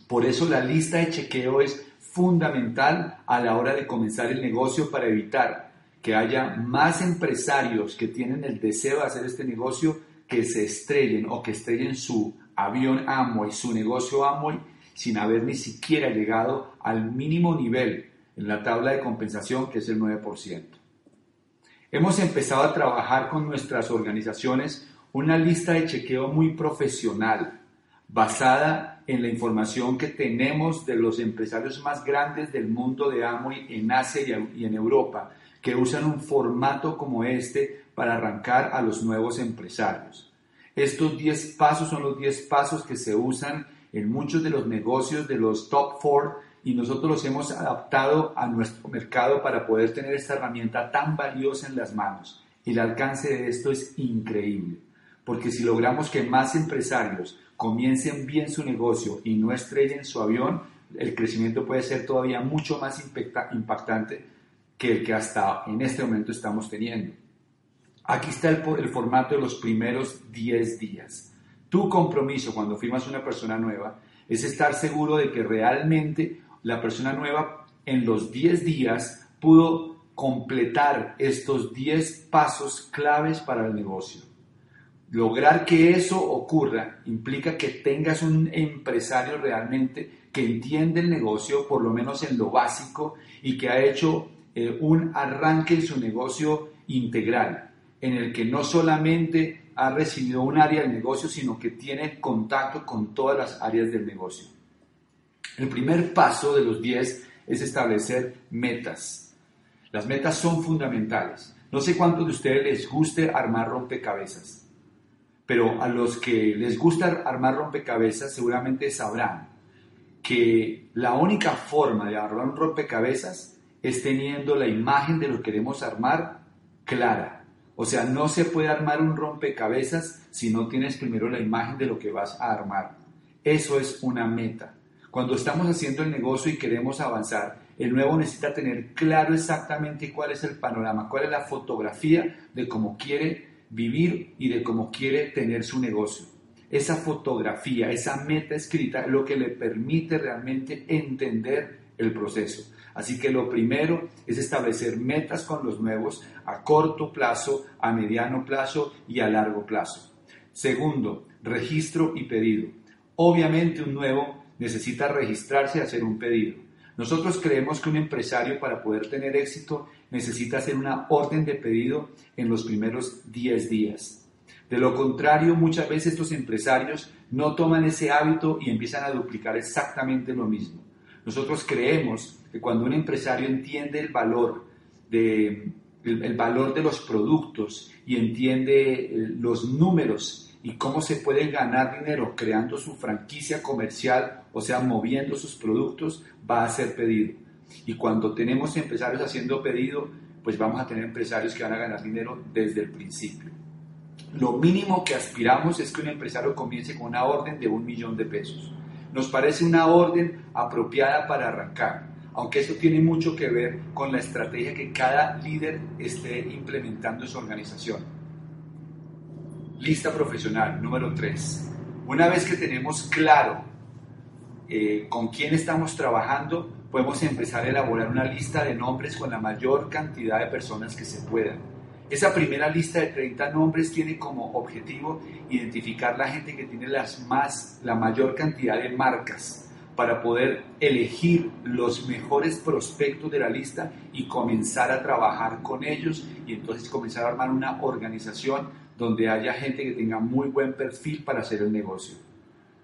Por eso la lista de chequeo es fundamental a la hora de comenzar el negocio para evitar que haya más empresarios que tienen el deseo de hacer este negocio que se estrellen o que estrellen su avión Amway, su negocio Amway, sin haber ni siquiera llegado al mínimo nivel en la tabla de compensación que es el 9%. Hemos empezado a trabajar con nuestras organizaciones una lista de chequeo muy profesional, basada en la información que tenemos de los empresarios más grandes del mundo de Amway en Asia y en Europa, que usan un formato como este para arrancar a los nuevos empresarios. Estos 10 pasos son los 10 pasos que se usan en muchos de los negocios de los top 4 y nosotros los hemos adaptado a nuestro mercado para poder tener esta herramienta tan valiosa en las manos. El alcance de esto es increíble, porque si logramos que más empresarios comiencen bien su negocio y no estrellen su avión, el crecimiento puede ser todavía mucho más impactante que el que hasta en este momento estamos teniendo. Aquí está el, formato de los primeros 10 días. Tu compromiso cuando firmas una persona nueva es estar seguro de que realmente la persona nueva en los 10 días pudo completar estos 10 pasos claves para el negocio. Lograr que eso ocurra implica que tengas un empresario realmente que entiende el negocio, por lo menos en lo básico, y que ha hecho eh, un arranque en su negocio integral, en el que no solamente ha recibido un área del negocio, sino que tiene contacto con todas las áreas del negocio. El primer paso de los 10 es establecer metas. Las metas son fundamentales. No sé cuántos de ustedes les guste armar rompecabezas, pero a los que les gusta armar rompecabezas seguramente sabrán que la única forma de armar un rompecabezas es teniendo la imagen de lo que queremos armar clara. O sea, no se puede armar un rompecabezas si no tienes primero la imagen de lo que vas a armar. Eso es una meta. Cuando estamos haciendo el negocio y queremos avanzar, el nuevo necesita tener claro exactamente cuál es el panorama, cuál es la fotografía de cómo quiere vivir y de cómo quiere tener su negocio. Esa fotografía, esa meta escrita es lo que le permite realmente entender el proceso. Así que lo primero es establecer metas con los nuevos a corto plazo, a mediano plazo y a largo plazo. Segundo, registro y pedido. Obviamente un nuevo necesita registrarse y hacer un pedido. Nosotros creemos que un empresario para poder tener éxito necesita hacer una orden de pedido en los primeros 10 días. De lo contrario, muchas veces estos empresarios no toman ese hábito y empiezan a duplicar exactamente lo mismo. Nosotros creemos que cuando un empresario entiende el valor de, el, valor de los productos y entiende eh, los números y cómo se puede ganar dinero creando su franquicia comercial, o sea, moviendo sus productos, va a ser pedido. Y cuando tenemos empresarios haciendo pedido, pues vamos a tener empresarios que van a ganar dinero desde el principio. Lo mínimo que aspiramos es que un empresario comience con una orden de un millón de pesos. Nos parece una orden apropiada para arrancar, aunque eso tiene mucho que ver con la estrategia que cada líder esté implementando en su organización. Lista profesional, número 3. Una vez que tenemos claro eh, con quién estamos trabajando, podemos empezar a elaborar una lista de nombres con la mayor cantidad de personas que se puedan. Esa primera lista de 30 nombres tiene como objetivo identificar la gente que tiene las más, la mayor cantidad de marcas para poder elegir los mejores prospectos de la lista y comenzar a trabajar con ellos y entonces comenzar a armar una organización donde haya gente que tenga muy buen perfil para hacer el negocio.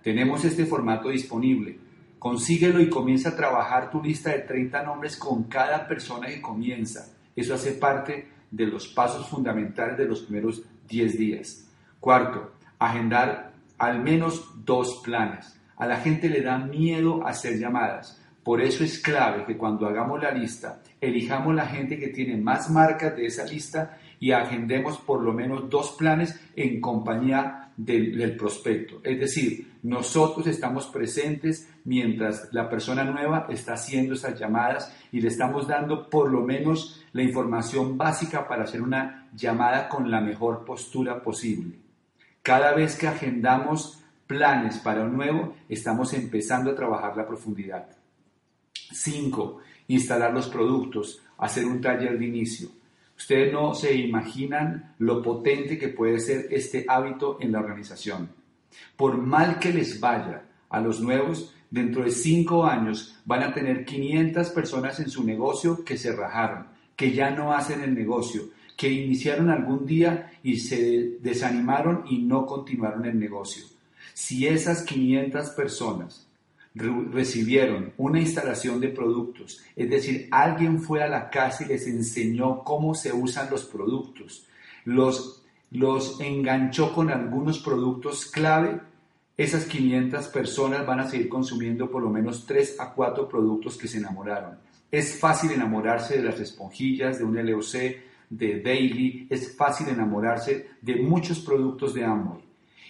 Tenemos este formato disponible. Consíguelo y comienza a trabajar tu lista de 30 nombres con cada persona que comienza. Eso hace parte de los pasos fundamentales de los primeros 10 días. Cuarto, agendar al menos dos planes. A la gente le da miedo hacer llamadas. Por eso es clave que cuando hagamos la lista, elijamos la gente que tiene más marcas de esa lista y agendemos por lo menos dos planes en compañía del, prospecto. Es decir, nosotros estamos presentes mientras la persona nueva está haciendo esas llamadas y le estamos dando por lo menos la información básica para hacer una llamada con la mejor postura posible. Cada vez que agendamos planes para un nuevo, estamos empezando a trabajar la profundidad. 5. Instalar los productos, hacer un taller de inicio. Ustedes no se imaginan lo potente que puede ser este hábito en la organización. Por mal que les vaya a los nuevos, dentro de cinco años van a tener 500 personas en su negocio que se rajaron, que ya no hacen el negocio, que iniciaron algún día y se desanimaron y no continuaron el negocio. Si esas 500 personas recibieron una instalación de productos, es decir, alguien fue a la casa y les enseñó cómo se usan los productos, los, los enganchó con algunos productos clave, esas 500 personas van a seguir consumiendo por lo menos 3 a 4 productos que se enamoraron. Es fácil enamorarse de las esponjillas, de un LOC, de Daily, es fácil enamorarse de muchos productos de Amway.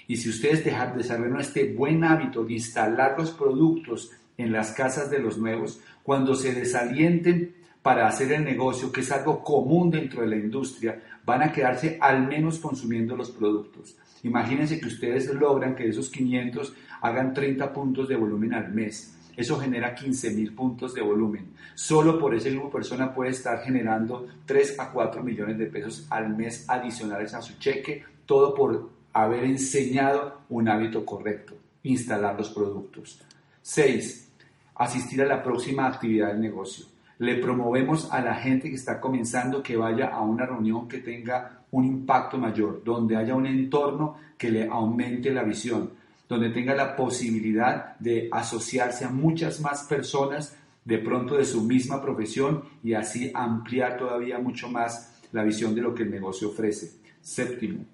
Y si ustedes dejan, desarrollan este buen hábito de instalar los productos en las casas de los nuevos, cuando se desalienten para hacer el negocio, que es algo común dentro de la industria, van a quedarse al menos consumiendo los productos. Imagínense que ustedes logran que esos 500 hagan 30 puntos de volumen al mes. Eso genera 15 mil puntos de volumen. Solo por ese grupo persona puede estar generando 3 a 4 millones de pesos al mes adicionales a su cheque, todo por haber enseñado un hábito correcto, instalar los productos. 6. Asistir a la próxima actividad del negocio. Le promovemos a la gente que está comenzando que vaya a una reunión que tenga un impacto mayor, donde haya un entorno que le aumente la visión, donde tenga la posibilidad de asociarse a muchas más personas de pronto de su misma profesión y así ampliar todavía mucho más la visión de lo que el negocio ofrece. Séptimo,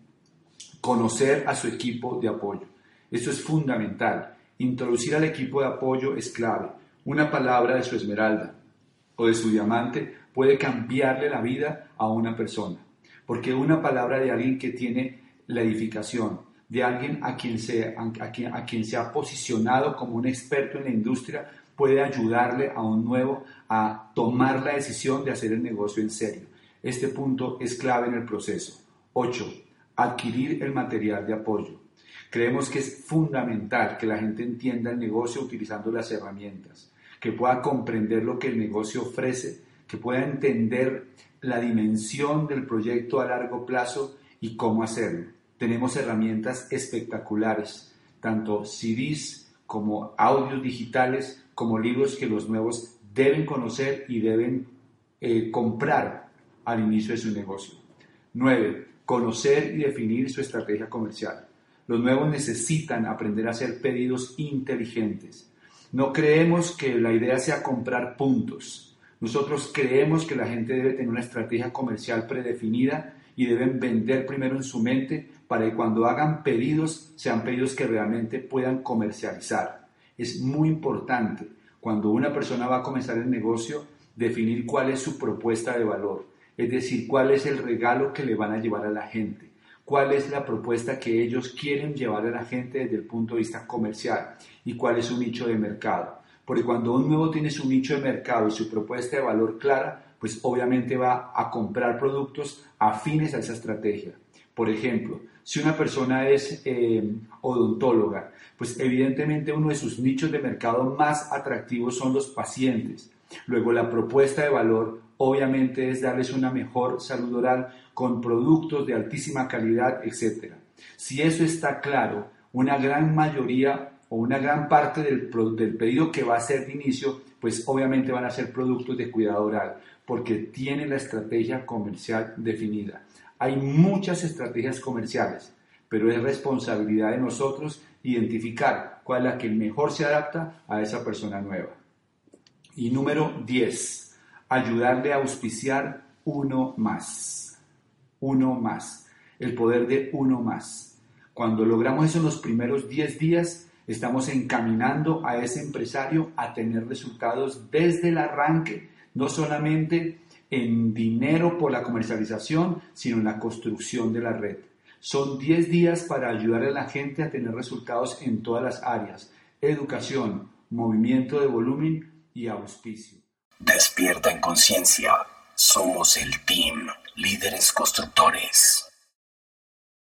conocer a su equipo de apoyo. Esto es fundamental. Introducir al equipo de apoyo es clave. Una palabra de su esmeralda o de su diamante puede cambiarle la vida a una persona. Porque una palabra de alguien que tiene la edificación, de alguien a quien, se, a, quien, a quien se ha posicionado como un experto en la industria, puede ayudarle a un nuevo a tomar la decisión de hacer el negocio en serio. Este punto es clave en el proceso. 8. Adquirir el material de apoyo. Creemos que es fundamental que la gente entienda el negocio utilizando las herramientas, que pueda comprender lo que el negocio ofrece, que pueda entender la dimensión del proyecto a largo plazo y cómo hacerlo. Tenemos herramientas espectaculares, tanto CDs como audios digitales, como libros que los nuevos deben conocer y deben eh, comprar al inicio de su negocio. 9. Conocer y definir su estrategia comercial. Los nuevos necesitan aprender a hacer pedidos inteligentes. No creemos que la idea sea comprar puntos. Nosotros creemos que la gente debe tener una estrategia comercial predefinida y deben vender primero en su mente para que cuando hagan pedidos sean pedidos que realmente puedan comercializar. Es muy importante cuando una persona va a comenzar el negocio definir cuál es su propuesta de valor, es decir, cuál es el regalo que le van a llevar a la gente, cuál es la propuesta que ellos quieren llevar a la gente desde el punto de vista comercial y cuál es su nicho de mercado. Porque cuando un nuevo tiene su nicho de mercado y su propuesta de valor clara, pues obviamente va a comprar productos afines a esa estrategia. Por ejemplo, si una persona es eh, odontóloga, pues evidentemente uno de sus nichos de mercado más atractivos son los pacientes. Luego la propuesta de valor obviamente es darles una mejor salud oral con productos de altísima calidad, etc. Si eso está claro, una gran mayoría o una gran parte del, del pedido que va a ser de inicio, pues obviamente van a ser productos de cuidado oral, porque tiene la estrategia comercial definida. Hay muchas estrategias comerciales, pero es responsabilidad de nosotros identificar cuál es la que mejor se adapta a esa persona nueva. Y número 10, ayudarle a auspiciar uno más. Uno más. El poder de uno más. Cuando logramos eso en los primeros 10 días, estamos encaminando a ese empresario a tener resultados desde el arranque, no solamente en dinero por la comercialización, sino en la construcción de la red. Son 10 días para ayudar a la gente a tener resultados en todas las áreas, educación, movimiento de volumen y auspicio. Despierta en conciencia. Somos el team, líderes constructores.